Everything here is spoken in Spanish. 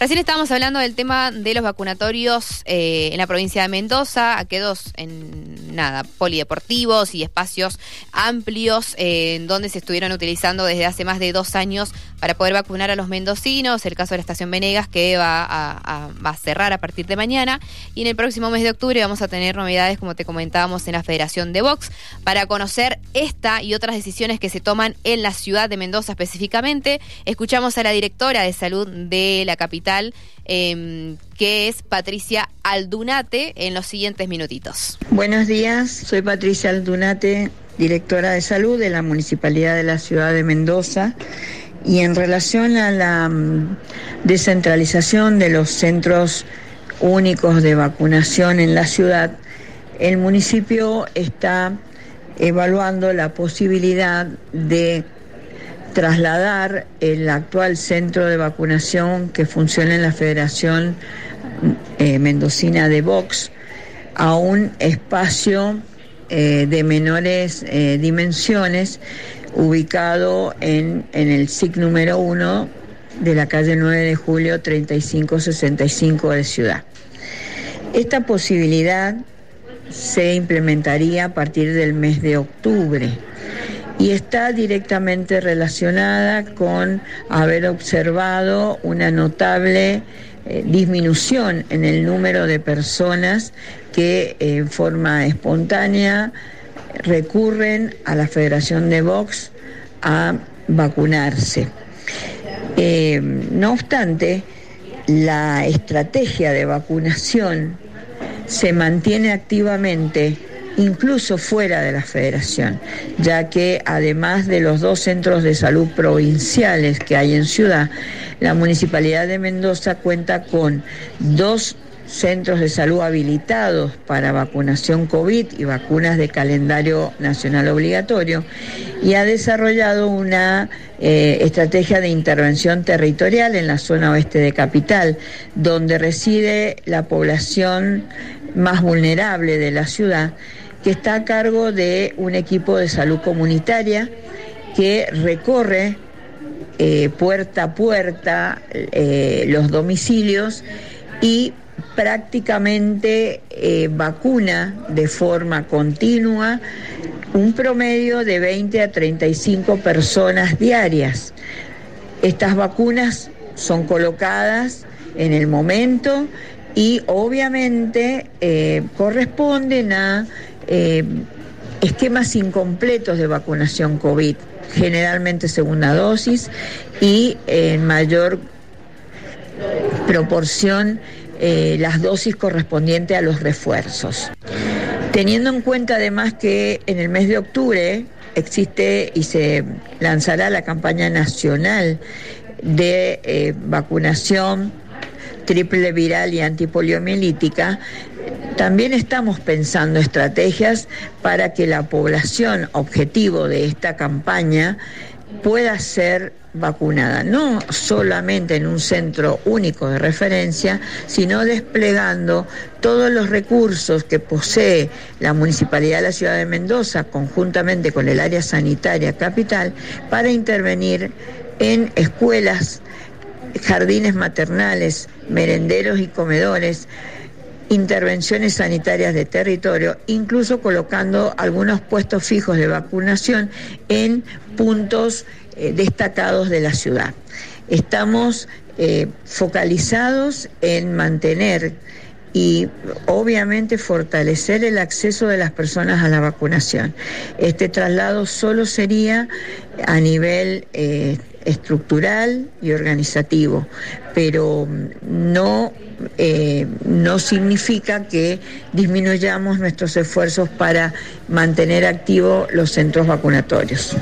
Recién estábamos hablando del tema de los vacunatorios eh, en la provincia de Mendoza, aquellos en nada, polideportivos y espacios amplios eh, en donde se estuvieron utilizando desde hace más de dos años para poder vacunar a los mendocinos, el caso de la estación Venegas que va a, va a cerrar a partir de mañana y en el próximo mes de octubre vamos a tener novedades como te comentábamos en la Federación de Vox para conocer esta y otras decisiones que se toman en la ciudad de Mendoza específicamente. Escuchamos a la directora de salud de la capital, em, que es Patricia Aldunate, en los siguientes minutitos. Buenos días, soy Patricia Aldunate, directora de salud de la Municipalidad de la Ciudad de Mendoza. Y en relación a la mm, descentralización de los centros únicos de vacunación en la ciudad, el municipio está evaluando la posibilidad de trasladar el actual centro de vacunación que funciona en la Federación eh, Mendocina de Vox a un espacio eh, de menores eh, dimensiones ubicado en, en el SIC número 1 de la calle 9 de julio 3565 de Ciudad. Esta posibilidad se implementaría a partir del mes de octubre y está directamente relacionada con haber observado una notable eh, disminución en el número de personas que eh, en forma espontánea recurren a la Federación de Vox a vacunarse. Eh, no obstante, la estrategia de vacunación se mantiene activamente incluso fuera de la federación, ya que además de los dos centros de salud provinciales que hay en ciudad, la Municipalidad de Mendoza cuenta con dos centros de salud habilitados para vacunación COVID y vacunas de calendario nacional obligatorio y ha desarrollado una eh, estrategia de intervención territorial en la zona oeste de Capital, donde reside la población más vulnerable de la ciudad, que está a cargo de un equipo de salud comunitaria que recorre eh, puerta a puerta eh, los domicilios y prácticamente eh, vacuna de forma continua un promedio de 20 a 35 personas diarias. Estas vacunas son colocadas en el momento y obviamente corresponden a eh, esquemas incompletos de vacunación COVID, generalmente segunda dosis y en mayor proporción eh, las dosis correspondientes a los refuerzos. Teniendo en cuenta además que en el mes de octubre existe y se lanzará la campaña nacional de eh, vacunación triple viral y antipoliomielítica, también estamos pensando estrategias para que la población objetivo de esta campaña pueda ser vacunada, no solamente en un centro único de referencia, sino desplegando todos los recursos que posee la Municipalidad de la Ciudad de Mendoza conjuntamente con el área sanitaria capital para intervenir en escuelas, jardines maternales, merenderos y comedores, intervenciones sanitarias de territorio, incluso colocando algunos puestos fijos de vacunación en puntos eh, destacados de la ciudad. Estamos eh, focalizados en mantener y obviamente fortalecer el acceso de las personas a la vacunación. Este traslado solo sería a nivel eh, estructural y organizativo, pero no, no significa que disminuyamos nuestros esfuerzos para mantener activos los centros vacunatorios.